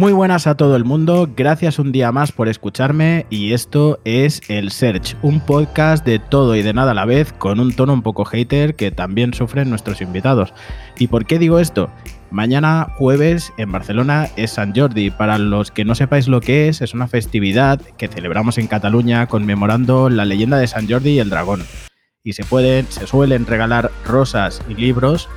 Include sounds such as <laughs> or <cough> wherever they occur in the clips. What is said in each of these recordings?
Muy buenas a todo el mundo, gracias un día más por escucharme y esto es El Search, un podcast de todo y de nada a la vez con un tono un poco hater que también sufren nuestros invitados. ¿Y por qué digo esto? Mañana jueves en Barcelona es San Jordi. Para los que no sepáis lo que es, es una festividad que celebramos en Cataluña conmemorando la leyenda de San Jordi y el dragón. Y se pueden, se suelen regalar rosas y libros,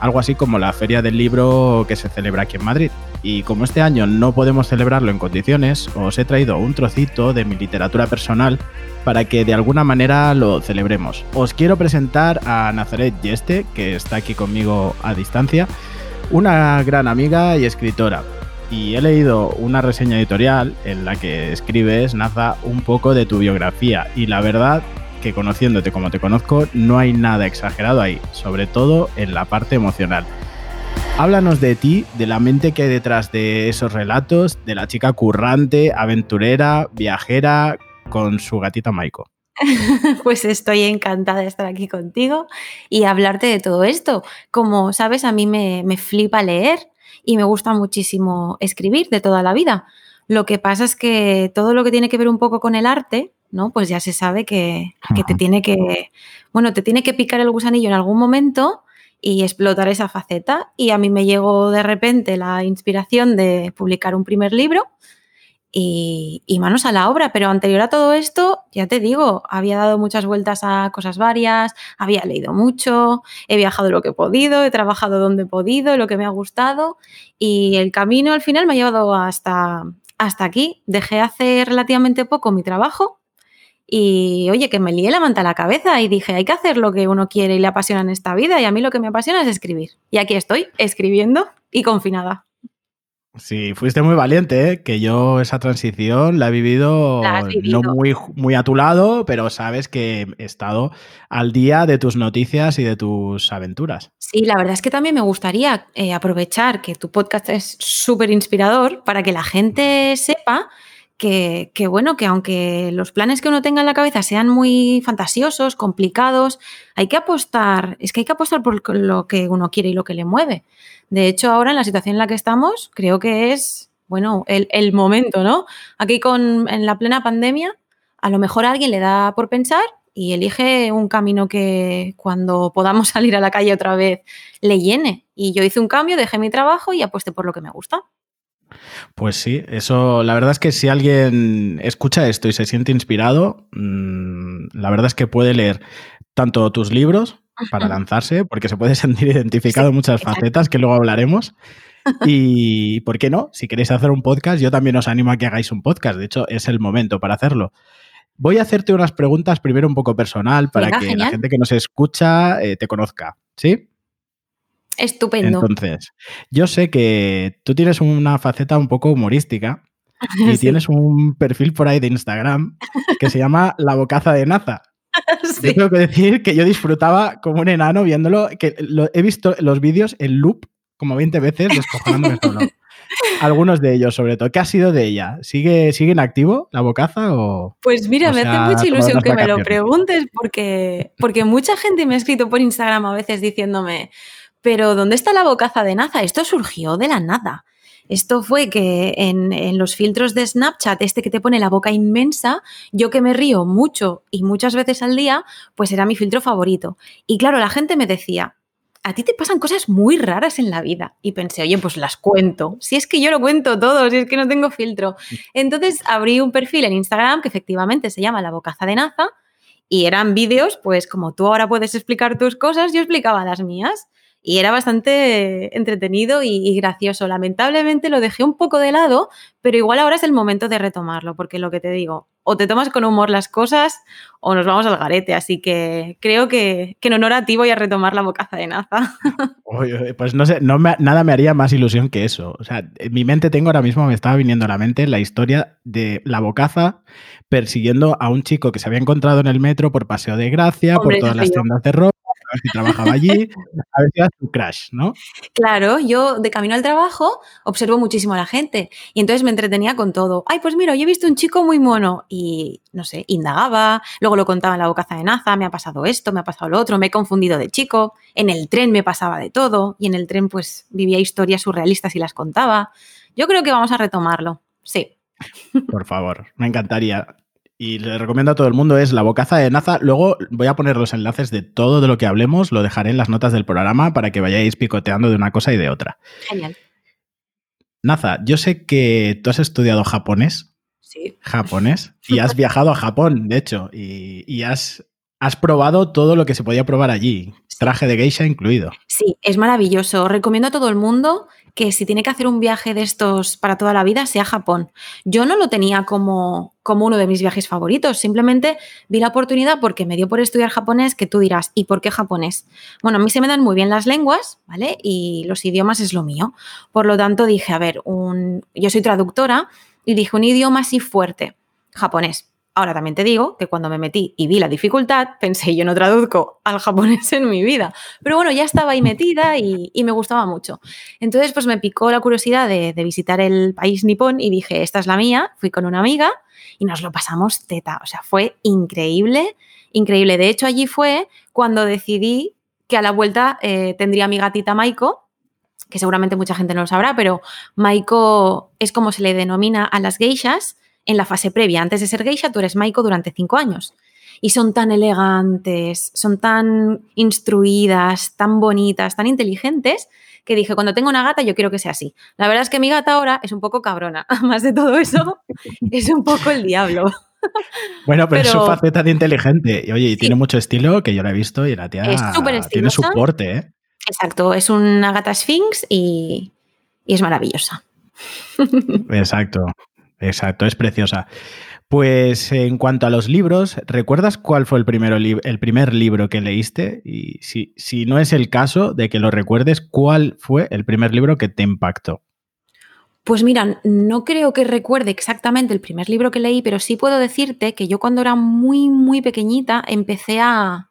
algo así como la feria del libro que se celebra aquí en Madrid. Y como este año no podemos celebrarlo en condiciones, os he traído un trocito de mi literatura personal para que de alguna manera lo celebremos. Os quiero presentar a Nazaret Yeste, que está aquí conmigo a distancia una gran amiga y escritora. Y he leído una reseña editorial en la que escribes, Naza, un poco de tu biografía. Y la verdad que conociéndote como te conozco, no hay nada exagerado ahí, sobre todo en la parte emocional. Háblanos de ti, de la mente que hay detrás de esos relatos, de la chica currante, aventurera, viajera, con su gatita Maiko. <laughs> Pues estoy encantada de estar aquí contigo y hablarte de todo esto. Como sabes, a mí me, flipa leer y me gusta muchísimo escribir de toda la vida. Lo que pasa es que todo lo que tiene que ver un poco con el arte, ¿no? Pues ya se sabe que, que, te tiene que, bueno, te tiene que picar el gusanillo en algún momento y explotar esa faceta. Y a mí me llegó de repente la inspiración de publicar un primer libro y, manos a la obra. Pero anterior a todo esto, ya te digo, había dado muchas vueltas a cosas varias, había leído mucho, he viajado lo que he podido, he trabajado donde he podido, lo que me ha gustado y el camino al final me ha llevado hasta, hasta aquí. Dejé hace relativamente poco mi trabajo y oye, que me lié la manta a la cabeza y dije, hay que hacer lo que uno quiere y le apasiona en esta vida y a mí lo que me apasiona es escribir. Y aquí estoy, escribiendo y confinada. Sí, fuiste muy valiente, ¿eh? que yo esa transición la he vivido, no muy, muy a tu lado, pero sabes que he estado al día de tus noticias y de tus aventuras. Sí, la verdad es que también me gustaría eh, aprovechar que tu podcast es súper inspirador para que la gente sepa que, que, bueno, que aunque los planes que uno tenga en la cabeza sean muy fantasiosos, complicados, hay que apostar, es que hay que apostar por lo que uno quiere y lo que le mueve. De hecho, ahora en la situación en la que estamos, creo que es, bueno, el, momento, ¿no? Aquí con, en la plena pandemia, a lo mejor a alguien le da por pensar y elige un camino que cuando podamos <laughs> salir a la calle otra vez le llene. Y yo hice un cambio, dejé mi trabajo y apuesté por lo que me gusta. Pues sí, eso, la verdad es que si alguien escucha esto y se siente inspirado, mm, la verdad es que puede leer tanto tus libros para lanzarse, porque se puede <laughs> sentir identificado en muchas facetas que luego hablaremos. Y, ¿por qué no? Si queréis hacer un podcast, yo también os animo a que hagáis un podcast. De hecho, es el momento para hacerlo. Voy a hacerte unas preguntas primero un poco personal para que la gente que nos escucha eh, te conozca. ¿Sí? Estupendo. Entonces, yo sé que tú tienes una faceta un poco humorística <laughs> y tienes un perfil por ahí de Instagram que se llama <laughs> La Bocaza de Naza. Yo tengo que decir que yo disfrutaba como un enano viéndolo, que he visto los vídeos en loop como 20 veces descojonándome <laughs> solo. Algunos de ellos, sobre todo. ¿Qué ha sido de ella? ¿Sigue, ¿sigue en activo la bocaza o.? Pues mira, me hace mucha ilusión que me lo preguntes porque, porque mucha gente me ha escrito por Instagram a veces diciéndome, pero ¿dónde está la bocaza de Naza? Esto surgió de la nada. Esto fue que en, los filtros de Snapchat, este que te pone la boca inmensa, yo que me río mucho y muchas veces al día, pues era mi filtro favorito. Y claro, la gente me decía, a ti te pasan cosas muy raras en la vida. Y pensé, oye, pues las cuento. Si es que yo lo cuento todo, si es que no tengo filtro. Entonces abrí un perfil en Instagram que efectivamente se llama La Bocaza de Naza y eran vídeos, pues como tú ahora puedes explicar tus cosas, yo explicaba las mías y era bastante entretenido y, gracioso. Lamentablemente lo dejé un poco de lado, pero igual ahora es el momento de retomarlo, porque lo que te digo, o te tomas con humor las cosas o nos vamos al garete. Así que creo que, en honor a ti voy a retomar la bocaza de Naza. <laughs> pues no sé, no nada me haría más ilusión que eso. O sea, en mi mente tengo ahora mismo, me estaba viniendo a la mente la historia de la bocaza persiguiendo a un chico que se había encontrado en el metro por Paseo de Gracia, por todas las tiendas de ropa si trabajaba allí, a ver si era su crash, ¿no? Claro, yo de camino al trabajo observo muchísimo a la gente y entonces me entretenía con todo. Ay, pues mira, yo he visto un chico muy mono y, no sé, indagaba, luego lo contaba en la bocaza de Naza, me ha pasado esto, me ha pasado lo otro, me he confundido de chico, en el tren me pasaba de todo y en el tren pues vivía historias surrealistas y las contaba. Yo creo que vamos a retomarlo, sí. Por favor, me encantaría. Y le recomiendo a todo el mundo es La Bocaza de Naza. Luego voy a poner los enlaces de todo de lo que hablemos, lo dejaré en las notas del programa para que vayáis picoteando de una cosa y de otra. Genial. Naza, yo sé que tú has estudiado japonés. Sí. Japonés. <laughs> Y has viajado a Japón, de hecho, y, y has, has probado todo lo que se podía probar allí, traje de geisha incluido. Sí, es maravilloso. Recomiendo a todo el mundo que si tiene que hacer un viaje de estos para toda la vida, sea Japón. Yo no lo tenía como, como uno de mis viajes favoritos, simplemente vi la oportunidad porque me dio por estudiar japonés, que tú dirás, ¿y por qué japonés? Bueno, a mí se me dan muy bien las lenguas, ¿vale? Y los idiomas es lo mío. Por lo tanto, dije, a ver, un... yo soy traductora y dije un idioma así fuerte, japonés. Ahora también te digo que cuando me metí y vi la dificultad, pensé, yo no traduzco al japonés en mi vida. Pero bueno, ya estaba ahí metida y, me gustaba mucho. Entonces, pues me picó la curiosidad de, de, visitar el país nipón y dije, esta es la mía. Fui con una amiga y nos lo pasamos teta. O sea, fue increíble, increíble. De hecho, allí fue cuando decidí que a la vuelta eh, tendría a mi gatita Maiko, que seguramente mucha gente no lo sabrá, pero Maiko es como se le denomina a las geishas en la fase previa. Antes de ser geisha, tú eres Maiko durante cinco años. Y son tan elegantes, son tan instruidas, tan bonitas, tan inteligentes, que dije, cuando tengo una gata, yo quiero que sea así. La verdad es que mi gata ahora es un poco cabrona. <laughs> Más de todo eso, es un poco el diablo. <laughs> Bueno, pero, pero, es su faceta de inteligente. Y oye, y sí. tiene mucho estilo, que yo la he visto, y la tía es tiene su porte, ¿eh? Exacto, es una gata Sphinx y, y es maravillosa. <laughs> Exacto. Exacto, es preciosa. Pues en cuanto a los libros, ¿recuerdas cuál fue el, primero el primer libro que leíste? Y si, si, no es el caso de que lo recuerdes, ¿cuál fue el primer libro que te impactó? Pues mira, no creo que recuerde exactamente el primer libro que leí, pero sí puedo decirte que yo cuando era muy, muy pequeñita empecé a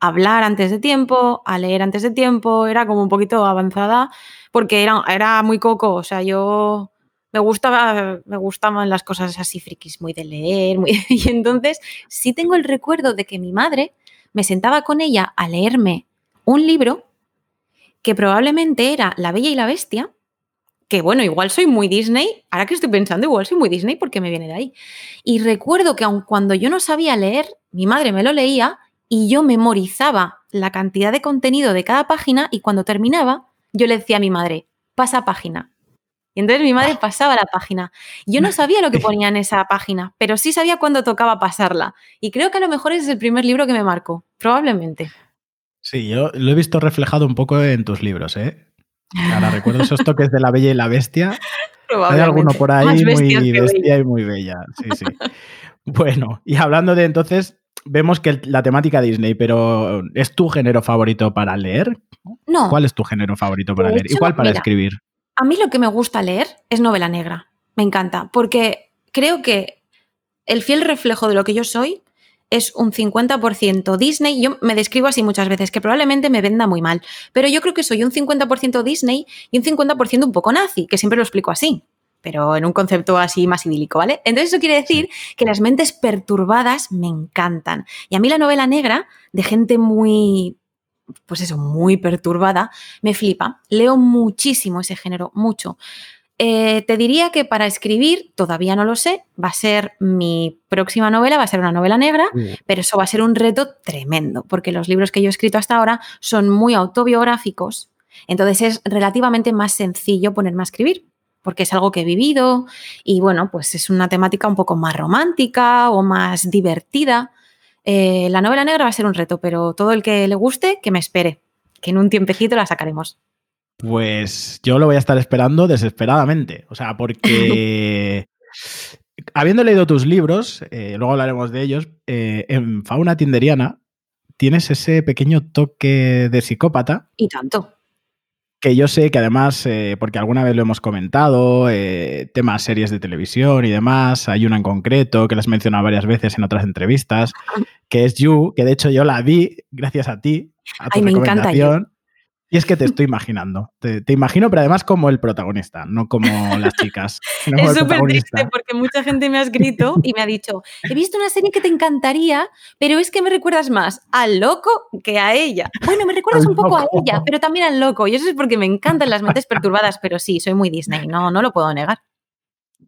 hablar antes de tiempo, a leer antes de tiempo, era como un poquito avanzada, porque era, era muy coco, o sea, yo me me gustaban las cosas así frikis, muy de leer, muy, <laughs> y entonces sí tengo el recuerdo de que mi madre me sentaba con ella a leerme un libro que probablemente era La Bella y la Bestia, que bueno, igual soy muy Disney, ahora que estoy pensando, igual soy muy Disney porque me viene de ahí. Y recuerdo que aun cuando yo no sabía leer, mi madre me lo leía y yo memorizaba la cantidad de contenido de cada página y cuando terminaba, yo le decía a mi madre, pasa página, entonces mi madre pasaba la página. Yo no sabía lo que ponía en esa página, pero sí sabía cuándo tocaba pasarla. Y creo que a lo mejor ese es el primer libro que me marcó, probablemente. Sí, yo lo he visto reflejado un poco en tus libros, ¿eh? Ahora recuerdo esos toques de la bella y la bestia. <laughs> Hay alguno por ahí muy bestia y muy bella. Sí, sí. bueno, y hablando de entonces, vemos que la temática Disney, pero ¿es tu género favorito para leer? No. ¿Cuál es tu género favorito para leer? ¿Y cuál para mira, escribir? A mí lo que me gusta leer es novela negra. Me encanta, porque creo que el fiel reflejo de lo que yo soy es un 50% Disney. Yo me describo así muchas veces, que probablemente me venda muy mal, pero yo creo que soy un 50% Disney y un 50% un poco nazi, que siempre lo explico así, pero en un concepto así más idílico, ¿vale? Entonces eso quiere decir que las mentes perturbadas me encantan. Y a mí la novela negra, de gente muy pues eso, muy perturbada, me flipa. Leo muchísimo ese género, mucho. Eh, te diría que para escribir, todavía no lo sé, va a ser mi próxima novela, va a ser una novela negra, mm. pero eso va a ser un reto tremendo, porque los libros que yo he escrito hasta ahora son muy autobiográficos, entonces es relativamente más sencillo ponerme a escribir, porque es algo que he vivido y bueno, pues es una temática un poco más romántica o más divertida. Eh, la novela negra va a ser un reto, pero todo el que le guste, que me espere, que en un tiempecito la sacaremos. Pues yo lo voy a estar esperando desesperadamente. O sea, porque <laughs> habiendo leído tus libros, eh, luego hablaremos de ellos, eh, en Fauna Tinderiana tienes ese pequeño toque de psicópata. Y tanto. Que yo sé que además, eh, porque alguna vez lo hemos comentado, eh, temas series de televisión y demás, hay una en concreto que las he mencionado varias veces en otras entrevistas, que es You, que de hecho yo la vi gracias a ti, a tu Ay, me encanta You. Y es que te estoy imaginando. Te, imagino, pero además como el protagonista, no como las chicas. es súper triste porque mucha gente me ha escrito y me ha dicho, he visto una serie que te encantaría, pero es que me recuerdas más al loco que a ella. Bueno, me recuerdas un poco a ella, pero también al loco. Y eso es porque me encantan las mentes perturbadas, pero sí, soy muy Disney, no, no lo puedo negar.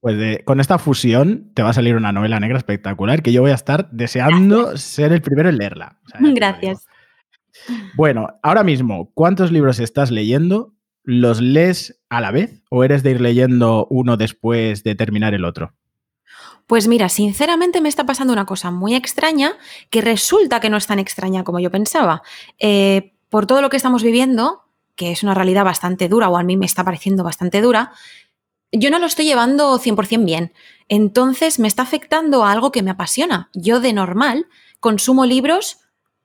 Pues con esta fusión te va a salir una novela negra espectacular que yo voy a estar deseando ser el primero en leerla. Gracias. Bueno, ahora mismo, ¿cuántos libros estás leyendo? ¿Los lees a la vez o eres de ir leyendo uno después de terminar el otro? Pues mira, sinceramente me está pasando una cosa muy extraña que resulta que no es tan extraña como yo pensaba. Eh, por todo lo que estamos viviendo, que es una realidad bastante dura, o a mí me está pareciendo bastante dura, yo no lo estoy llevando 100% bien. Entonces me está afectando a algo que me apasiona. Yo de normal consumo libros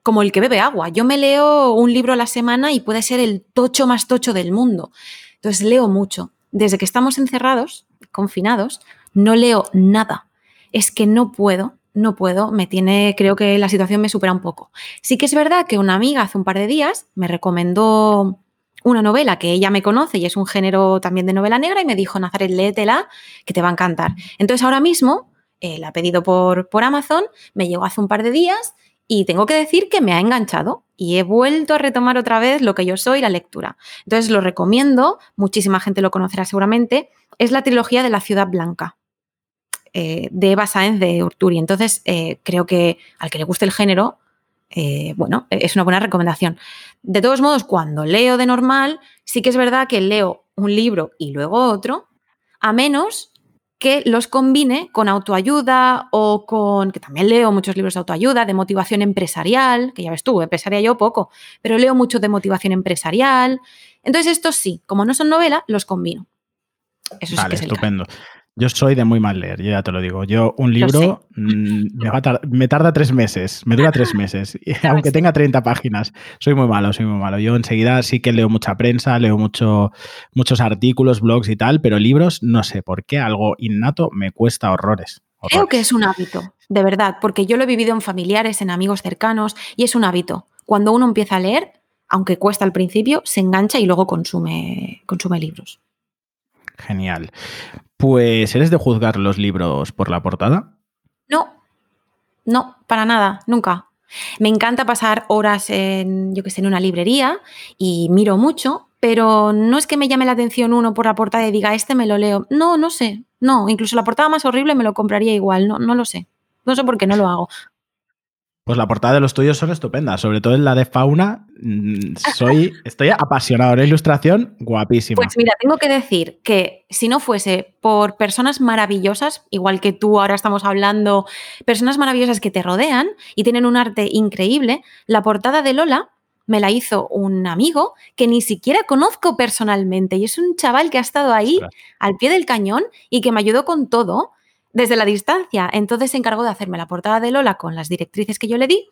como el que bebe agua. Yo me leo un libro a la semana y puede ser el tocho más tocho del mundo. Entonces leo mucho. Desde que estamos encerrados, confinados, no leo nada. Es que no puedo, no puedo, me tiene, creo que la situación me supera un poco. Sí que es verdad que una amiga hace un par de días me recomendó una novela que ella me conoce y es un género también de novela negra y me dijo, Nazaret, léetela, que te va a encantar. Entonces ahora mismo eh, la he pedido por, por Amazon, me llegó hace un par de días y tengo que decir que me ha enganchado y he vuelto a retomar otra vez lo que yo soy, la lectura. Entonces lo recomiendo, muchísima gente lo conocerá seguramente, es la trilogía de la Ciudad Blanca. Eh, de Eva Sáenz de Urturi. Entonces, eh, creo que al que le guste el género, eh, bueno, es una buena recomendación. De todos modos, cuando leo de normal, sí que es verdad que leo un libro y luego otro, a menos que los combine con autoayuda o con, que también leo muchos libros de autoayuda, de motivación empresarial, que ya ves tú, empresaria yo poco, pero leo mucho de motivación empresarial. Entonces estos sí, como no son novela, los combino. Eso sí que es estupendo. Yo soy de muy mal leer, ya te lo digo. Yo un libro mm, me, tarda tres meses, me dura tres meses, <laughs> aunque tenga 30 páginas. Soy muy malo, soy muy malo. Yo enseguida sí que leo mucha prensa, leo mucho, muchos artículos, blogs y tal, pero libros, no sé por qué, algo innato me cuesta horrores. Creo que es un hábito, de verdad, porque yo lo he vivido en familiares, en amigos cercanos, y es un hábito. Cuando uno empieza a leer, aunque cuesta al principio, se engancha y luego consume, consume libros. Genial. Pues, ¿eres de juzgar los libros por la portada? No, no, para nada, nunca. Me encanta pasar horas en, yo que sé, en una librería y miro mucho, pero no es que me llame la atención uno por la portada y diga, este me lo leo. No, no sé. No, incluso la portada más horrible me lo compraría igual. No, no lo sé. No sé por qué no lo hago. Pues la portada de los tuyos son estupendas, sobre todo en la de fauna. Mm, soy, <laughs> estoy apasionado de la ilustración, guapísima. Pues mira, tengo que decir que si no fuese por personas maravillosas, igual que tú ahora estamos hablando, personas maravillosas que te rodean y tienen un arte increíble, la portada de Lola me la hizo un amigo que ni siquiera conozco personalmente y es un chaval que ha estado ahí al pie del cañón y que me ayudó con todo desde la distancia. Entonces se encargó de hacerme la portada de Lola con las directrices que yo le di.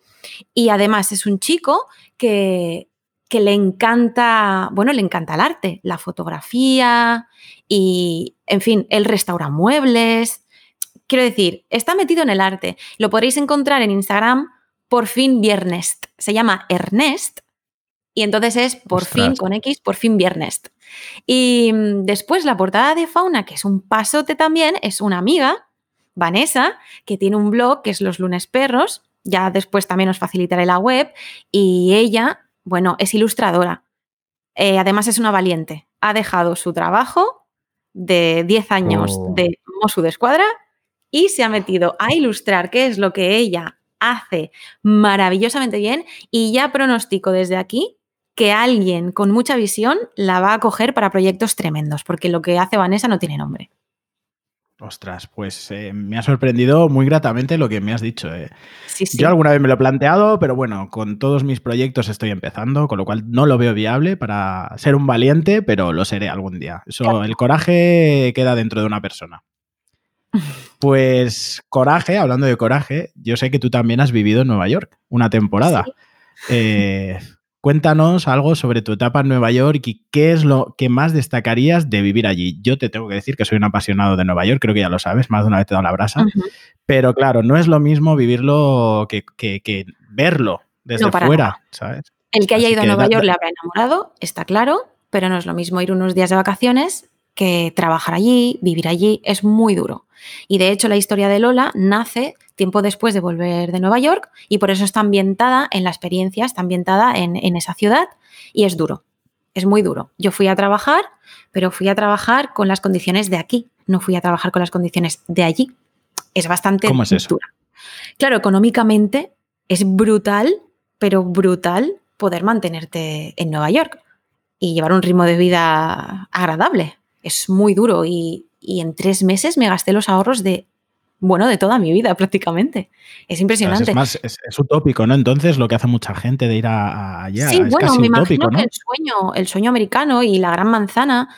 Y además es un chico que, que le encanta, bueno, le encanta el arte, la fotografía y, en fin, él restaura muebles. Quiero decir, está metido en el arte. Lo podréis encontrar en Instagram por fin viernes. Se llama Ernest y entonces es por fin con X, por fin viernes. Y mm, después la portada de Fauna, que es un pasote también, es una amiga Vanessa, que tiene un blog que es Los Lunes Perros, ya después también os facilitaré la web, y ella, bueno, es ilustradora. Eh, además es una valiente. Ha dejado su trabajo de 10 años oh. de Mosu de Escuadra y se ha metido a ilustrar, qué es lo que ella hace maravillosamente bien, y ya pronostico desde aquí que alguien con mucha visión la va a coger para proyectos tremendos, porque lo que hace Vanessa no tiene nombre. Ostras, pues eh, me ha sorprendido muy gratamente lo que me has dicho. Eh. Yo alguna vez me lo he planteado, pero bueno, con todos mis proyectos estoy empezando, con lo cual no lo veo viable para ser un valiente, pero lo seré algún día. Eso, el coraje queda dentro de una persona. <laughs> Pues coraje, hablando de coraje, yo sé que tú también has vivido en Nueva York una temporada. Eh, Cuéntanos algo sobre tu etapa en Nueva York y qué es lo que más destacarías de vivir allí. Yo te tengo que decir que soy un apasionado de Nueva York, creo que ya lo sabes, más de una vez te he dado la brasa. Pero claro, no es lo mismo vivirlo que, verlo desde fuera, ¿sabes? El que haya ido a Nueva York le habrá enamorado, está claro, pero no es lo mismo ir unos días de vacaciones que trabajar allí, vivir allí, es muy duro. Y de hecho la historia de Lola nace tiempo después de volver de Nueva York y por eso está ambientada en la experiencia, está ambientada en, en esa ciudad y es duro, es muy duro. Yo fui a trabajar, pero fui a trabajar con las condiciones de aquí, no fui a trabajar con las condiciones de allí. Es bastante ¿Cómo es eso? dura. Claro, económicamente es brutal, pero brutal poder mantenerte en Nueva York y llevar un ritmo de vida agradable. Es muy duro y, y en tres meses me gasté los ahorros de, bueno, de toda mi vida <laughs> prácticamente. Es impresionante. Es más, es, es utópico, ¿no? Entonces lo que hace mucha gente de ir a, a allá. Sí, es bueno, casi me utópico, imagino ¿no? que el sueño, el sueño americano y la gran manzana,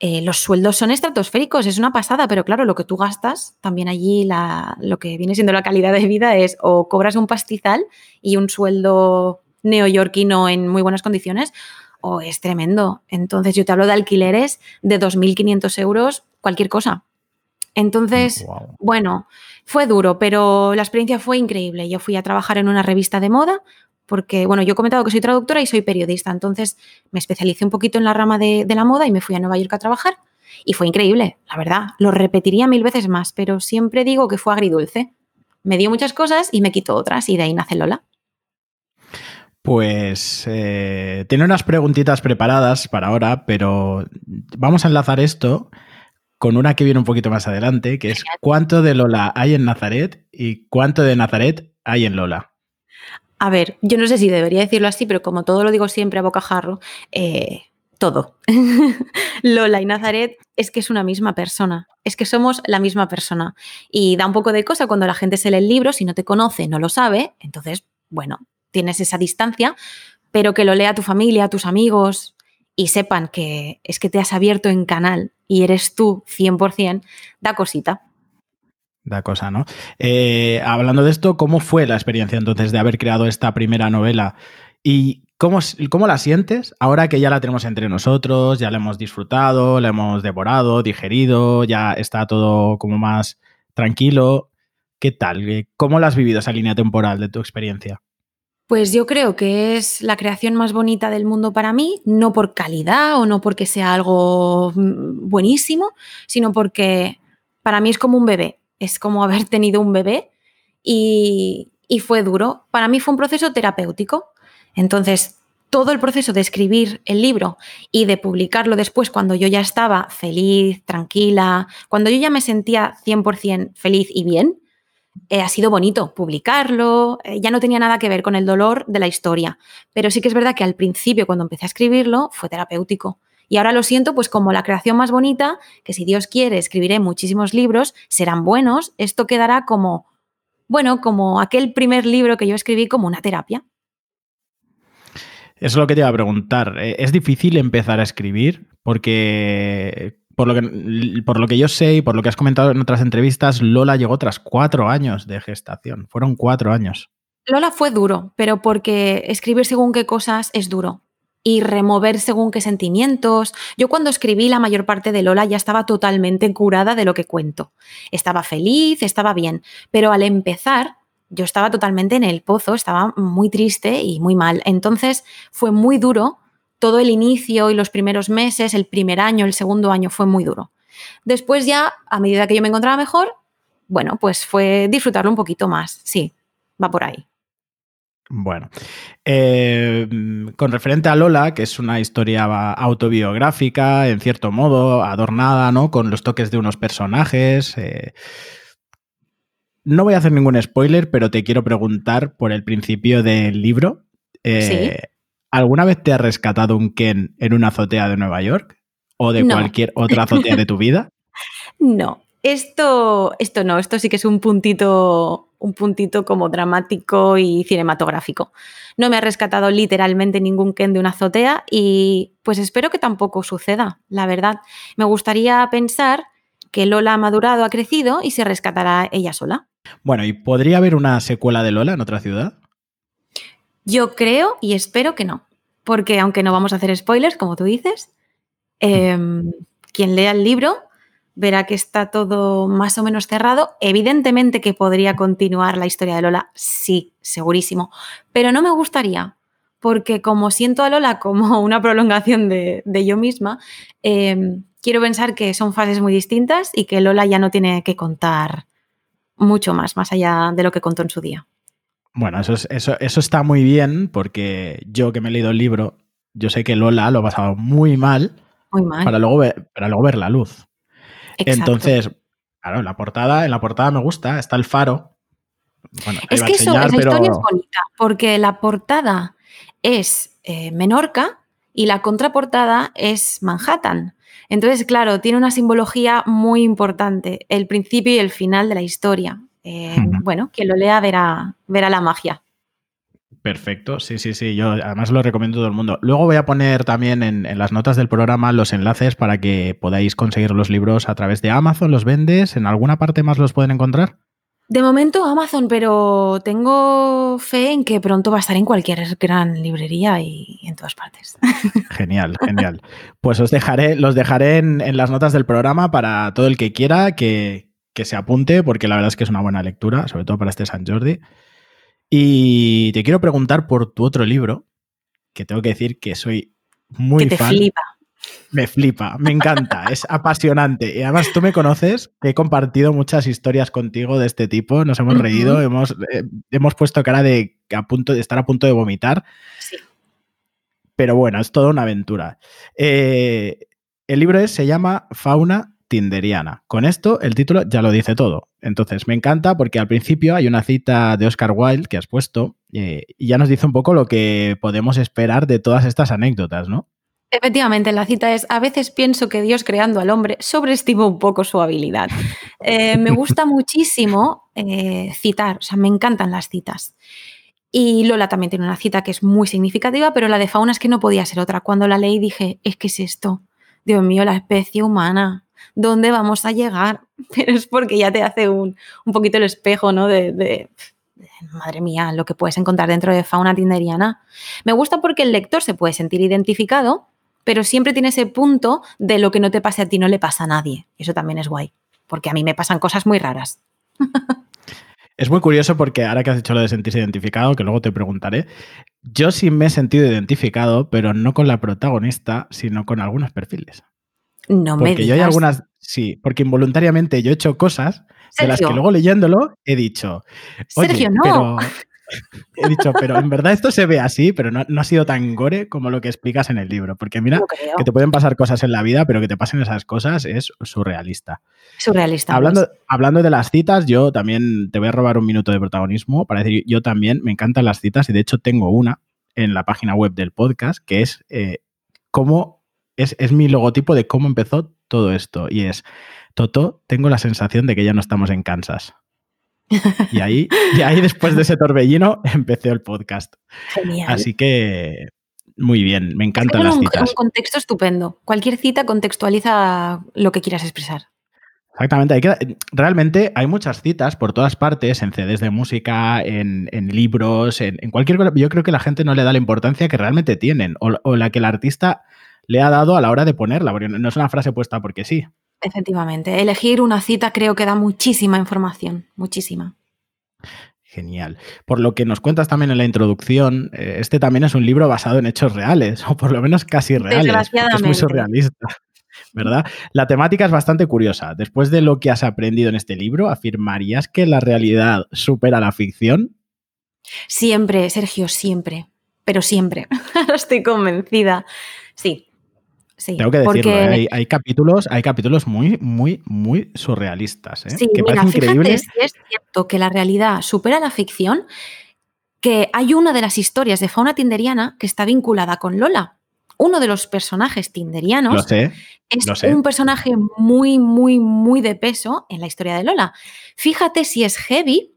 eh, los sueldos son estratosféricos, es una pasada, pero claro, lo que tú gastas, también allí la, lo que viene siendo la calidad de vida es o cobras un pastizal y un sueldo neoyorquino en muy buenas condiciones, o es tremendo. Entonces yo te hablo de alquileres de 2.500 euros, cualquier cosa. Entonces, bueno, fue duro, pero la experiencia fue increíble. Yo fui a trabajar en una revista de moda porque, bueno, yo he comentado que soy traductora y soy periodista, entonces me especialicé un poquito en la rama de, de la moda y me fui a Nueva York a trabajar y fue increíble, la verdad. Lo repetiría mil veces más, pero siempre digo que fue agridulce. Me dio muchas cosas y me quitó otras y de ahí nace Lola. Pues eh, tiene unas preguntitas preparadas para ahora, pero vamos a enlazar esto con una que viene un poquito más adelante, que es cuánto de Lola hay en Nazaret y cuánto de Nazaret hay en Lola. A ver, yo no sé si debería decirlo así, pero como todo lo digo siempre a bocajarro, eh, todo. <laughs> Lola y Nazaret es que es una misma persona, es que somos la misma persona. Y da un poco de cosa cuando la gente se lee el libro, si no te conoce, no lo sabe, entonces, bueno, tienes esa distancia, pero que lo lea tu familia, tus amigos y sepan que es que te has abierto en canal y eres tú 100%, da cosita. Da cosa, ¿no? Eh, hablando de esto, ¿cómo fue la experiencia entonces de haber creado esta primera novela? ¿Y cómo, cómo la sientes ahora que ya la tenemos entre nosotros, ya la hemos disfrutado, la hemos devorado, digerido, ya está todo como más tranquilo? ¿Qué tal? ¿Cómo la has vivido esa línea temporal de tu experiencia? Pues yo creo que es la creación más bonita del mundo para mí, no por calidad o no porque sea algo mm, buenísimo, sino porque para mí es como un bebé, es como haber <laughs> tenido un bebé y, fue duro. Para mí fue un proceso terapéutico. Entonces, todo el proceso de escribir el libro y de publicarlo después cuando yo ya estaba feliz, tranquila, cuando yo ya me sentía 100% feliz y bien, eh, ha sido bonito publicarlo, eh, ya no tenía nada que ver con el dolor de la historia, pero sí que es verdad que al principio cuando empecé a escribirlo fue terapéutico. Y ahora lo siento pues como la creación más bonita, que si Dios quiere escribiré muchísimos libros, serán buenos, esto quedará como, bueno, como aquel primer libro que yo escribí como una terapia. Eso es lo que te iba a preguntar. Eh, ¿Es difícil empezar a escribir? Porque por lo, que, por lo que yo sé y por lo que has comentado en otras entrevistas, Lola llegó tras cuatro años de gestación. Fueron cuatro años. Lola fue duro, pero porque escribir según qué cosas es duro. Y remover según qué sentimientos. Yo cuando escribí la mayor parte de Lola ya estaba totalmente curada de lo que cuento. Estaba feliz, estaba bien, pero al empezar yo estaba totalmente en el pozo, estaba muy triste y muy mal. Entonces fue muy duro. Todo el inicio y los primeros meses, el primer año, el segundo año fue muy duro. Después ya, a medida que yo me encontraba mejor, bueno, pues fue disfrutarlo un poquito más. Sí, va por ahí. Bueno, eh, con referente a Lola, que es una historia autobiográfica, en cierto modo, adornada, ¿no? Con los toques de unos personajes. Eh, no voy a hacer ningún spoiler, pero te quiero preguntar por el principio del libro. Eh, Sí. ¿Alguna vez te ha rescatado un Ken en una azotea de Nueva York? ¿O de No. cualquier <laughs> otra azotea de tu vida? No, esto, esto no, esto sí que es un puntito, un puntito como dramático y cinematográfico. No me ha rescatado literalmente ningún Ken de una azotea y pues espero que tampoco suceda, la verdad. Me gustaría pensar que Lola ha madurado, ha crecido y se rescatará ella sola. Bueno, ¿y podría haber una secuela de Lola en otra ciudad? Yo creo y espero que no, porque aunque no vamos a hacer spoilers, como tú dices, eh, quien lea el libro verá que está todo más o menos cerrado. Evidentemente que podría continuar la historia de Lola, sí, segurísimo, pero no me gustaría, porque como siento a Lola como <laughs> una prolongación de, yo misma, em, quiero pensar que son fases muy distintas y que Lola ya no tiene que contar mucho más, más allá de lo que contó en su día. Bueno, eso, eso, eso está muy bien porque yo que me he leído el libro, yo sé que Lola lo ha pasado muy mal, muy mal. Para, luego ver, para luego ver la luz. Entonces, claro, en la portada, en la portada me gusta, está el faro. es que eso, esa historia es bonita, porque la portada es eh, Menorca y la contraportada es Manhattan. Entonces, claro, tiene una simbología muy importante, el principio y el final de la historia. Eh, bueno, quien lo lea verá, verá la magia. Perfecto, sí, sí, sí, yo además lo recomiendo a todo el mundo. Luego voy a poner también en, las notas del programa los enlaces para que podáis conseguir los libros a través de Amazon, los vendes, ¿en alguna parte más los pueden encontrar? De momento Amazon, pero tengo fe en que pronto va a estar en cualquier gran librería y en todas partes. <laughs> Genial, genial. Pues os dejaré, los dejaré en, las notas del programa para todo el que quiera que, que se apunte, porque la verdad es que es una buena lectura, sobre todo para este San Jordi. Y te quiero preguntar por tu otro libro, que tengo que decir que soy muy que te flipa. Me flipa, me encanta, es <laughs> apasionante. Y además tú me conoces, he compartido muchas historias contigo de este tipo, nos hemos reído, hemos, eh, hemos puesto cara de, a punto, de estar a punto de vomitar. Sí. Pero bueno, es toda una aventura. Eh, el libro se llama Fauna tinderiana. Con esto, el título ya lo dice todo. Entonces, me encanta porque al principio hay una cita de Oscar Wilde que has puesto eh, y ya nos dice un poco lo que podemos esperar de todas estas anécdotas, ¿no? Efectivamente, la cita es, a veces pienso que Dios creando al hombre sobreestima un poco su habilidad. <laughs> Eh, me gusta muchísimo eh, citar, o sea, me encantan las citas. Y Lola también tiene una cita que es muy significativa, pero la de Fauna es que no podía ser otra. Cuando la leí dije, es que es esto. Dios mío, la especie humana dónde vamos a llegar, <laughs> pero es porque ya te hace un, poquito el espejo, ¿no? De, madre mía, lo que puedes encontrar dentro de fauna tinderiana. Me gusta porque el lector se puede sentir identificado, pero siempre tiene ese punto de lo que no te pase a ti no le pasa a nadie. Eso también es guay, porque a mí me pasan cosas muy raras. <laughs> Es muy curioso porque ahora que has dicho lo de sentirse identificado, que luego te preguntaré, yo sí me he sentido identificado, pero no con la protagonista, sino con algunos perfiles. No porque me yo hay algunas, sí, porque involuntariamente yo he hecho cosas de las que luego leyéndolo he dicho, Sergio, no. Pero, <laughs> he dicho, pero en verdad esto se ve así, pero no, ha sido tan gore como lo que explicas en el libro. Porque mira, que te pueden pasar cosas en la vida, pero que te pasen esas cosas es surrealista. Surrealista. Hablando, hablando de las citas, yo también te voy a robar un minuto de protagonismo para decir, yo también me encantan las citas y de hecho tengo una en la página web del podcast que es eh, cómo es, mi logotipo de cómo empezó todo esto. Y es, Toto, tengo la sensación de que ya no estamos en Kansas. Y ahí, y ahí después de ese torbellino, <laughs> empecé el podcast. Genial. Así que muy bien, me encantan es las un, citas. un contexto estupendo. Cualquier cita contextualiza lo que quieras expresar. Exactamente, hay que, realmente hay muchas citas por todas partes, en CDs de música, en, libros, en, cualquier cosa. Yo creo que la gente no le da la importancia que realmente tienen o, o la que el artista le ha dado a la hora de ponerla, porque no es una frase puesta porque sí. Efectivamente, elegir una cita creo que da muchísima información, muchísima. Genial. Por lo que nos cuentas también en la introducción, eh, este también es un libro basado en hechos reales, o por lo menos casi reales. Es muy surrealista. <laughs> ¿Verdad? La temática es bastante curiosa. Después de lo que has aprendido en este libro, ¿afirmarías que la realidad supera la ficción? Siempre, Sergio, siempre. Pero siempre. <laughs> Estoy convencida. Sí, tengo que decirlo, ¿eh? hay, capítulos, hay capítulos muy, muy, muy surrealistas. ¿eh? Sí, que mira, fíjate si es cierto que la realidad supera la ficción, que hay una de las historias de fauna tinderiana que está vinculada con Lola. Uno de los personajes tinderianos es un personaje muy, muy, muy de peso en la historia de Lola. Fíjate si es heavy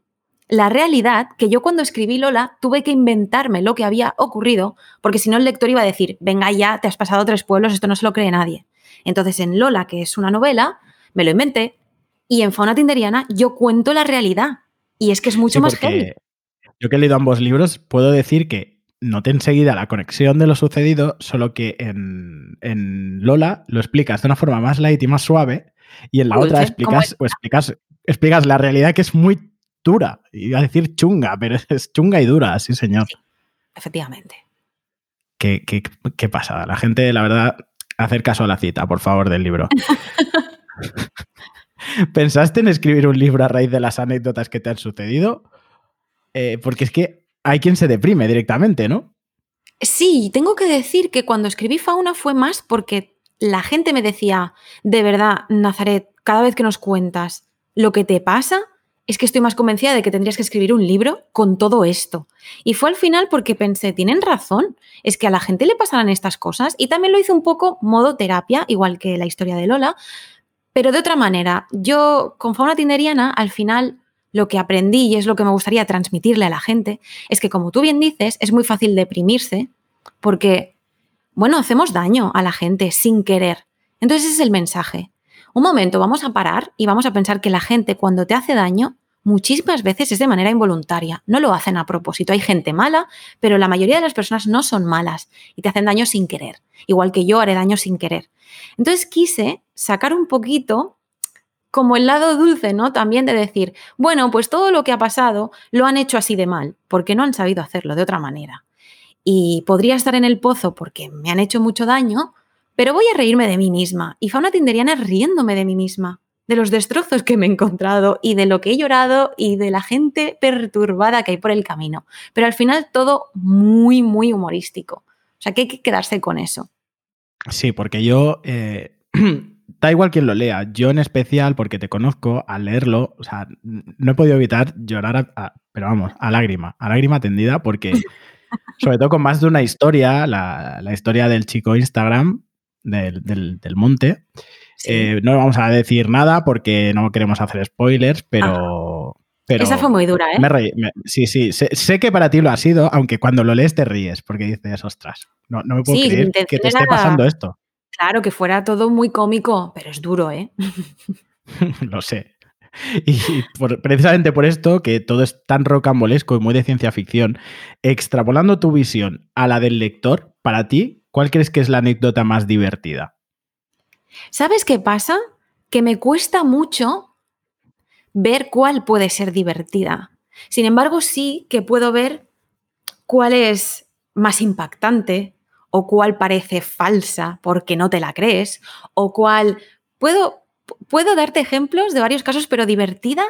la realidad que yo cuando escribí Lola tuve que inventarme lo que había ocurrido, porque si no el lector iba a decir, venga ya, te has pasado tres pueblos, esto no se lo cree nadie. Entonces en Lola, que es una novela, me lo inventé, y en Fauna Tinderiana yo cuento la realidad, y es que es mucho más heavy. Yo que he leído ambos libros, puedo decir que noté enseguida la conexión de lo sucedido, solo que en, en Lola lo explicas de una forma más light y más suave, y en la otra explicas, pues, explicas, explicas la realidad que es muy dura. Iba a decir chunga, pero <laughs> es chunga y dura, sí, señor. efectivamente. qué, qué, qué pasada. La gente, la verdad, hacer caso a la cita, por favor, del libro. <laughs> ¿Pensaste en escribir un libro a raíz de las anécdotas que te han sucedido? Eh, porque es que hay quien se deprime directamente, ¿no? Sí, tengo que decir que cuando escribí Fauna fue más porque la gente me decía, de verdad, Nazaret, cada vez que nos cuentas lo que te pasa, es que estoy más convencida de que tendrías que escribir un libro con todo esto. Y fue al final porque pensé, tienen razón, es que a la gente le pasarán estas cosas y también lo hice un poco modo terapia, igual que la historia de Lola, pero de otra manera. Yo con fauna tinderiana al final lo que aprendí y es lo que me gustaría transmitirle a la gente es que como tú bien dices, es muy fácil deprimirse porque, bueno, hacemos daño a la gente sin querer. Entonces ese es el mensaje. Un momento, vamos a parar y vamos a pensar que la gente cuando te hace daño muchísimas veces es de manera involuntaria, no lo hacen a propósito. Hay gente mala, pero la mayoría de las personas no son malas y te hacen daño sin querer, igual que yo haré daño sin querer. Entonces quise sacar un poquito como el lado dulce, ¿no? También de decir, bueno, pues todo lo que ha pasado lo han hecho así de mal, porque no han sabido hacerlo de otra manera. Y podría estar en el pozo porque me han hecho mucho daño, pero voy a reírme de mí misma. Y Fauna Tinderiana riéndome de mí misma de los destrozos que me he encontrado y de lo que he llorado y de la gente perturbada que hay por el camino. Pero al final todo muy, muy humorístico. O sea que hay que quedarse con eso. Sí, porque yo, eh, <clears throat> da igual quien lo lea, yo en especial, porque te conozco, al leerlo, o sea, no he podido evitar llorar, pero vamos, a lágrima, a lágrima tendida, porque <laughs> sobre todo con más de una historia, la, historia del chico Instagram, del, del monte, eh, no vamos a decir nada porque no queremos hacer spoilers, pero... pero Esa fue muy dura, ¿eh? Me reí, sí, sí. Sé, que para ti lo ha sido, aunque cuando lo lees te ríes porque dices, ostras, no, me puedo creer que te esté pasando esto. Claro, que fuera todo muy cómico, pero es duro, ¿eh? <laughs> lo sé. Y precisamente por esto, que todo es tan rocambolesco y muy de ciencia ficción, extrapolando tu visión a la del lector, para ti, ¿cuál crees que es la anécdota más divertida? ¿Sabes qué pasa? Que me cuesta mucho ver cuál puede ser divertida. Sin embargo, sí que puedo ver cuál es más impactante o cuál parece falsa porque no te la crees o cuál... Puedo, puedo darte ejemplos de varios casos, pero divertida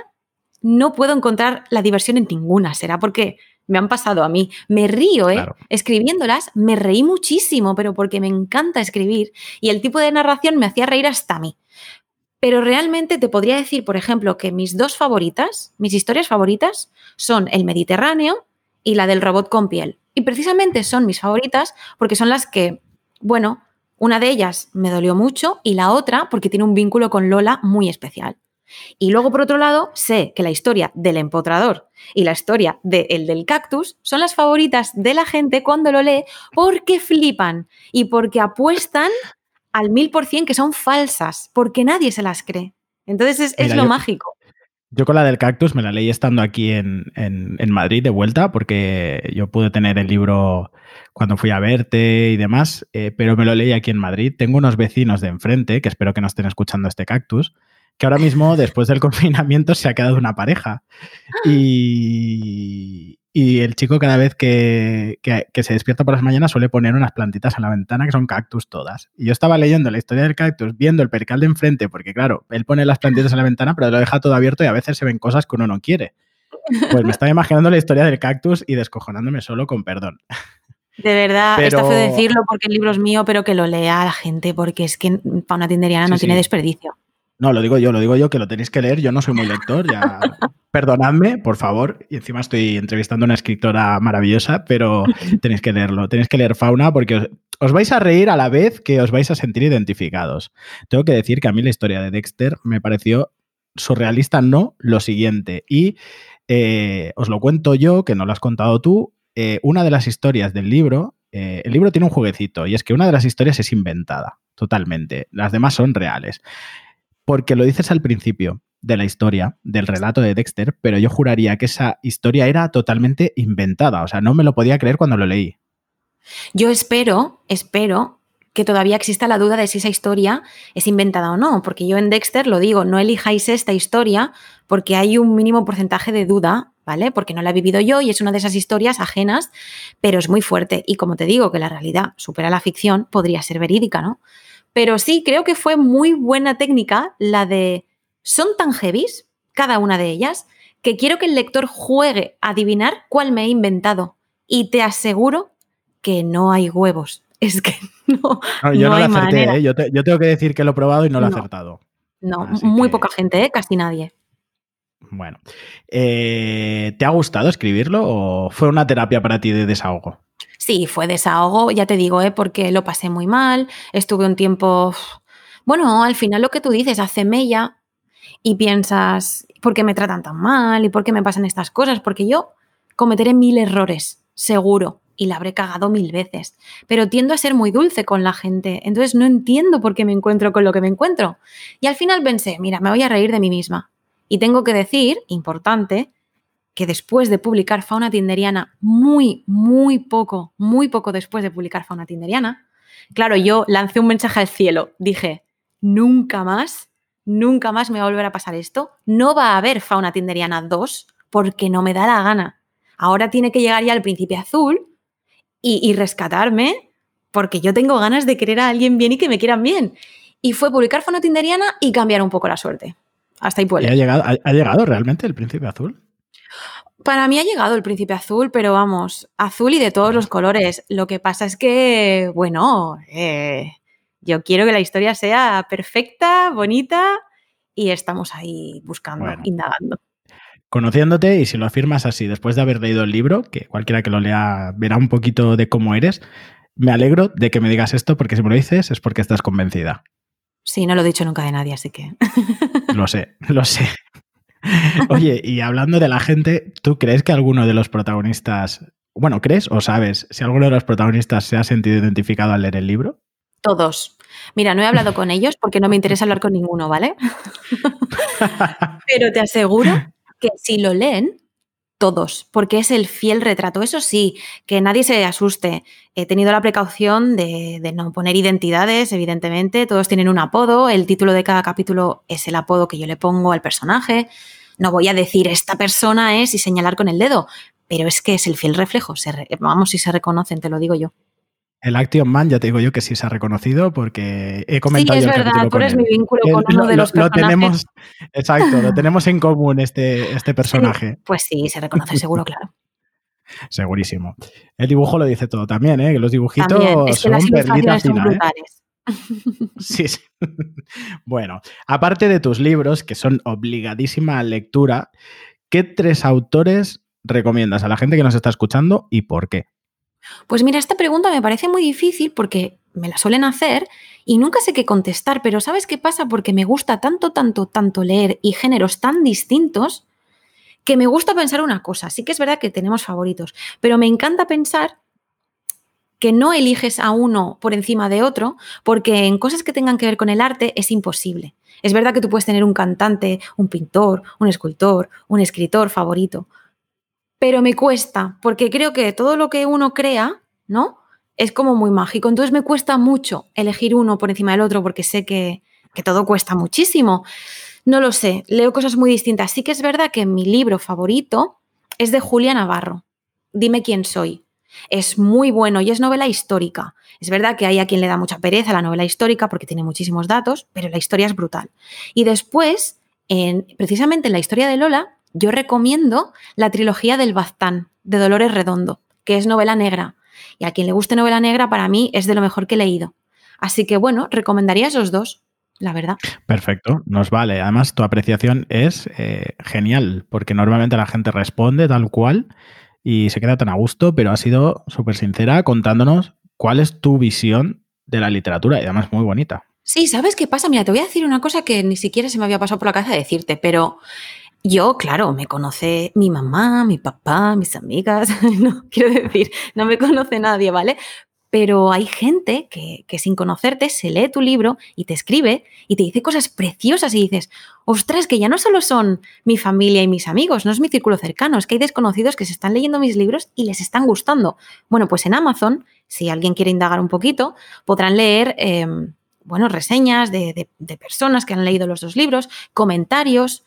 no puedo encontrar la diversión en ninguna. Será porque me han pasado a mí. Me río, ¿eh? Escribiéndolas, me reí muchísimo, pero porque me encanta escribir y el tipo de narración me hacía reír hasta a mí. Pero realmente te podría decir, por ejemplo, que mis dos favoritas, mis historias favoritas, son El Mediterráneo y la del robot con piel. Y precisamente son mis favoritas porque son las que, bueno, una de ellas me dolió mucho y la otra porque tiene un vínculo con Lola muy especial. Y luego, por otro lado, sé que la historia del empotrador y la historia del del cactus son las favoritas de la gente cuando lo lee porque flipan y porque apuestan al mil por cien que son falsas, porque nadie se las cree. Entonces es, lo mágico. Yo con la del cactus me la leí estando aquí en, Madrid de vuelta, porque yo pude tener el libro cuando fui a verte y demás, eh, pero me lo leí aquí en Madrid. Tengo unos vecinos de enfrente, que espero que no estén escuchando este cactus, que ahora mismo, <laughs> después del confinamiento, se ha quedado una pareja. Y, y el chico cada vez que, se despierta por las mañanas suele poner unas plantitas en la ventana que son cactus todas. Y yo estaba leyendo la historia del cactus, viendo el percal de enfrente, porque claro, él pone las plantitas en la ventana, pero lo deja todo abierto y a veces se ven cosas que uno no quiere. Pues me estaba imaginando la historia del cactus y descojonándome solo con perdón. De verdad, está feo decirlo porque el libro es mío, pero que lo lea la gente, porque es que para una tinderiana no tiene desperdicio. No, lo digo yo, lo digo yo, que lo tenéis que leer. Yo no soy muy lector, ya. <laughs> Perdonadme, por favor. Y encima estoy entrevistando a una escritora maravillosa, pero <laughs> tenéis que leerlo. Tenéis que leer Fauna porque os, vais a reír a la vez que os vais a sentir identificados. Tengo que decir que a mí la historia de Dexter me pareció surrealista, no lo siguiente. Y eh, os lo cuento yo, que no lo has contado tú. Eh, una de las historias del libro, eh, el libro tiene un jueguecito, y es que una de las historias es inventada, totalmente. Las demás son reales porque lo dices al principio de la historia, del relato de Dexter, pero yo juraría que esa historia era totalmente inventada, o sea, no me lo podía creer cuando lo leí. Yo espero, espero que todavía exista la duda de si esa historia es inventada o no, porque yo en Dexter lo digo, no elijáis esta historia porque hay un mínimo porcentaje de duda ¿vale? Porque no la he vivido yo y es una de esas historias ajenas, pero es muy fuerte. Y como te digo, que la realidad supera la ficción, podría ser verídica, ¿no? Pero sí, creo que fue muy buena técnica la de son tan heavies, cada una de ellas, que quiero que el lector juegue a adivinar cuál me he inventado. Y te aseguro que no hay huevos. <laughs> Es que no. yo no, lo acerté, ¿eh? yo, tengo que decir que lo he probado y no lo he acertado. No, muy poca gente, ¿eh? casi nadie. Bueno, eh, ¿te ha gustado escribirlo o fue una terapia para ti de desahogo? Sí, fue desahogo, ya te digo, ¿eh? porque lo pasé muy mal, estuve un tiempo... Bueno, al final lo que tú dices, hace mella y piensas, ¿por qué me tratan tan mal? ¿Y por qué me pasan estas cosas? Porque yo cometeré mil errores, seguro, y la habré cagado mil veces. Pero tiendo a ser muy dulce con la gente, entonces no entiendo por qué me encuentro con lo que me encuentro. Y al final pensé, mira, me voy a reír de mí misma. Y tengo que decir, importante, que después de publicar Fauna Tinderiana, muy, muy poco, muy poco después de publicar Fauna Tinderiana, claro, yo lancé un mensaje al cielo. Dije, nunca más, nunca más me va a volver a pasar esto. No va a haber Fauna Tinderiana 2 porque no me da la gana. Ahora tiene que llegar ya el príncipe azul y, rescatarme porque yo tengo ganas de querer a alguien bien y que me quieran bien. Y fue publicar Fauna Tinderiana y cambiar un poco la suerte. Hasta ahí puede. ha llegado, ha, llegado realmente el príncipe azul? Para mí ha llegado el príncipe azul, pero vamos, azul y de todos los colores. Lo que pasa es que, bueno, eh, yo quiero que la historia sea perfecta, bonita y estamos ahí buscando, indagando. Conociéndote y si lo afirmas así, después de haber leído el libro, que cualquiera que lo lea verá un poquito de cómo eres, me alegro de que me digas esto porque si me lo dices es porque estás convencida. Sí, no lo he dicho nunca de nadie, así que. Lo sé, lo sé. <laughs> Oye, y hablando de la gente, ¿tú crees que alguno de los protagonistas, bueno, crees o sabes si alguno de los protagonistas se ha sentido identificado al leer el libro? Todos. Mira, no he hablado con ellos porque no me interesa hablar con ninguno, ¿vale? <laughs> <laughs> Pero te aseguro que si lo leen, todos, porque es el fiel retrato. Eso sí, que nadie se asuste. He tenido la precaución de, no poner identidades, evidentemente. Todos tienen un apodo. El título de cada capítulo es el apodo que yo le pongo al personaje. No voy a decir esta persona es y señalar con el dedo, pero es que es el fiel reflejo. vamos, si se reconocen, te lo digo yo. El Action Man, ya te digo yo que sí se ha reconocido porque he comentado. Sí, es verdad, tú eres mi vínculo con uno de los lo, tenemos, exacto, lo <laughs> tenemos en común este, este personaje. pues sí, se reconoce seguro, claro. <laughs> Segurísimo. El dibujo lo dice todo también, ¿eh? que los dibujitos son perlitas son ¿eh? brutales. <laughs> Sí, sí. Bueno, aparte de tus libros, que son obligadísima lectura, ¿qué tres autores recomiendas a la gente que nos está escuchando y por qué? Pues mira, esta pregunta me parece muy difícil porque me la suelen hacer y nunca sé qué contestar, pero ¿sabes qué pasa? Porque me gusta tanto, tanto, tanto leer y géneros tan distintos que me gusta pensar una cosa. Sí que es verdad que tenemos favoritos, pero me encanta pensar que no eliges a uno por encima de otro, porque en cosas que tengan que ver con el arte es imposible. Es verdad que tú puedes tener un cantante, un pintor, un escultor, un escritor favorito, pero me cuesta, porque creo que todo lo que uno crea, ¿no? Es como muy mágico. Entonces me cuesta mucho elegir uno por encima del otro porque sé que, que todo cuesta muchísimo. No lo sé, leo cosas muy distintas. Sí que es verdad que mi libro favorito es de Julia Navarro. Dime quién soy. Es muy bueno y es novela histórica. Es verdad que hay a quien le da mucha pereza la novela histórica porque tiene muchísimos datos, pero la historia es brutal. Y después, en, precisamente en la historia de Lola, yo recomiendo la trilogía del Baztán, de Dolores Redondo, que es novela negra. Y a quien le guste novela negra, para mí es de lo mejor que he leído. Así que bueno, recomendaría esos dos, la verdad. Perfecto, nos vale. Además, tu apreciación es eh, genial, porque normalmente la gente responde tal cual y se queda tan a gusto, pero ha sido súper sincera contándonos cuál es tu visión de la literatura y además muy bonita. Sí, ¿sabes qué pasa? Mira, te voy a decir una cosa que ni siquiera se me había pasado por la cabeza decirte, pero yo, claro, me conoce mi mamá, mi papá, mis amigas, <laughs> no quiero decir, no me conoce nadie, ¿vale? Pero hay gente que, que, sin conocerte se lee tu libro y te escribe y te dice cosas preciosas y dices, ostras, que ya no solo son mi familia y mis amigos, no es mi círculo cercano, es que hay desconocidos que se están leyendo mis libros y les están gustando. Bueno, pues en Amazon, si alguien quiere indagar un poquito, podrán leer, eh, bueno, reseñas de, de, de personas que han leído los dos libros, comentarios,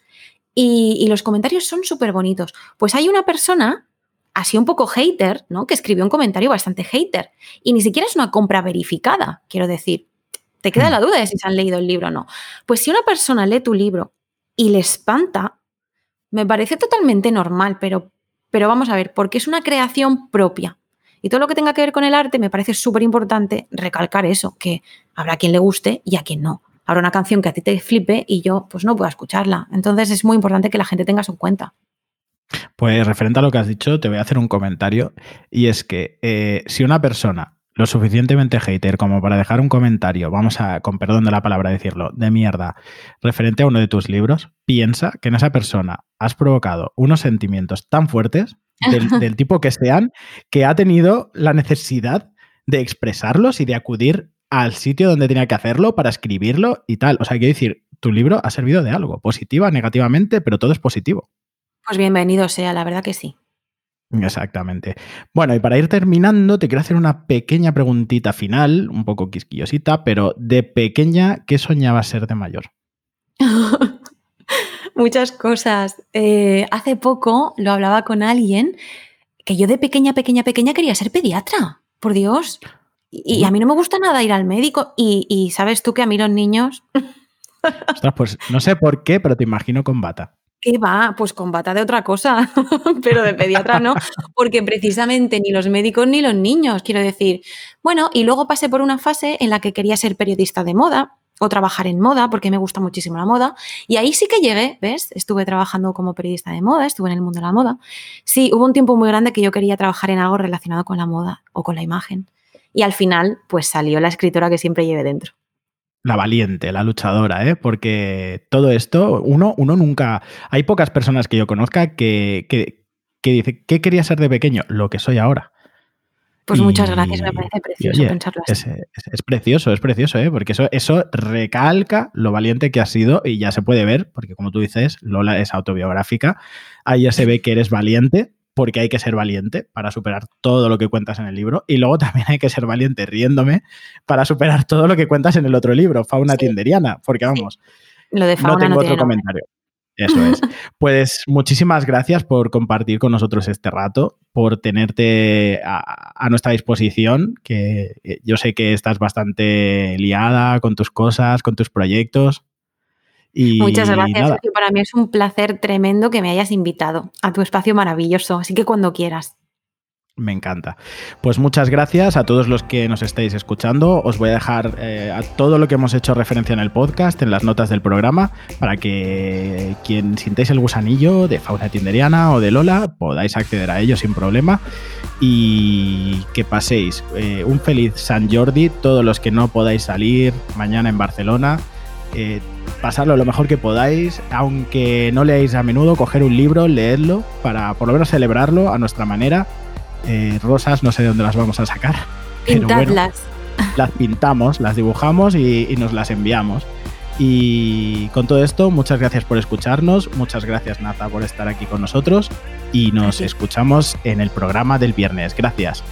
y, los comentarios son súper bonitos. Pues hay una persona, así un poco hater, ¿no? Que escribió un comentario bastante hater. Y ni siquiera es una compra verificada, quiero decir. Te queda hmm. la duda de si se han leído el libro o no. Pues si una persona lee tu libro y le espanta, me parece totalmente normal, pero, pero vamos a ver, porque es una creación propia. Y todo lo que tenga que ver con el arte me parece súper importante recalcar eso, que habrá quien le guste y a quien no habrá una canción que a ti te flipe y yo pues no puedo escucharla. Entonces es muy importante que la gente tenga eso en cuenta. Pues referente a lo que has dicho, te voy a hacer un comentario y es que eh, si una persona lo suficientemente hater como para dejar un comentario, vamos a, con perdón de la palabra decirlo, de mierda, referente a uno de tus libros, piensa que en esa persona has provocado unos sentimientos tan fuertes, del, <laughs> del tipo que sean, que ha tenido la necesidad de expresarlos y de acudir al sitio donde tenía que hacerlo para escribirlo y tal. O sea, quiero decir, tu libro ha servido de algo, positiva, negativamente, pero todo es positivo. Pues bienvenido sea, la verdad que sí. Exactamente. Bueno, y para ir terminando, te quiero hacer una pequeña preguntita final, un poco quisquillosita, pero de pequeña, ¿qué soñabas ser de mayor? <laughs> Muchas cosas. Eh, hace poco lo hablaba con alguien que yo de pequeña, pequeña, pequeña quería ser pediatra. Por Dios. Y, a mí no me gusta nada ir al médico. Y, sabes tú que a mí los niños. <laughs> Ostras, pues no sé por qué, pero te imagino con bata. ¿Qué va? Pues con bata de otra cosa, <laughs> pero de pediatra no, porque precisamente ni los médicos ni los niños, quiero decir. Bueno, y luego pasé por una fase en la que quería ser periodista de moda o trabajar en moda, porque me gusta muchísimo la moda, y ahí sí que llegué, ¿ves? Estuve trabajando como periodista de moda, estuve en el mundo de la moda. Sí, hubo un tiempo muy grande que yo quería trabajar en algo relacionado con la moda o con la imagen y al final pues salió la escritora que siempre lleve dentro. La valiente, la luchadora, ¿eh? porque todo esto, uno, uno nunca... Hay pocas personas que yo conozca que, que, que dicen, ¿qué quería ser de pequeño? Lo que soy ahora. Pues muchas gracias, me parece precioso pensarlo así. Es, precioso, es precioso, ¿eh? porque eso, eso recalca lo valiente que has sido y ya se puede ver, porque como tú dices, Lola es autobiográfica, ahí ya se ve que eres valiente, porque hay que ser valiente para superar todo lo que cuentas en el libro. Y luego <laughs> también hay que ser valiente riéndome para superar todo lo que cuentas en el otro libro, Fauna Tinderiana, porque vamos, lo de fauna no tengo otro comentario. Eso es. <laughs> Pues muchísimas gracias por compartir con nosotros este rato, por tenerte a, nuestra disposición, que yo sé que estás bastante liada con tus cosas, con tus proyectos, Muchas gracias, Para mí es un placer tremendo que me hayas invitado a tu espacio maravilloso. Así que cuando quieras. Me encanta. Pues muchas gracias a todos los que nos estáis escuchando. Os voy a dejar eh, a todo lo que hemos hecho referencia en el podcast, en las notas del programa, para que quien sintáis el gusanillo de Fauna Tinderiana o de Lola podáis acceder a ello sin problema. Y que paséis eh, un feliz San Jordi, todos los que no podáis salir mañana en Barcelona. Eh, pasarlo lo mejor que podáis, aunque no leáis a menudo, coger un libro, leedlo, para por lo menos celebrarlo a nuestra manera. Eh, rosas, no sé de dónde las vamos a sacar. <laughs> Pintadlas. las pintamos, las dibujamos y, nos las enviamos. Y con todo esto, muchas gracias por escucharnos, muchas gracias Nata por estar aquí con nosotros y nos escuchamos en el programa del viernes. Gracias.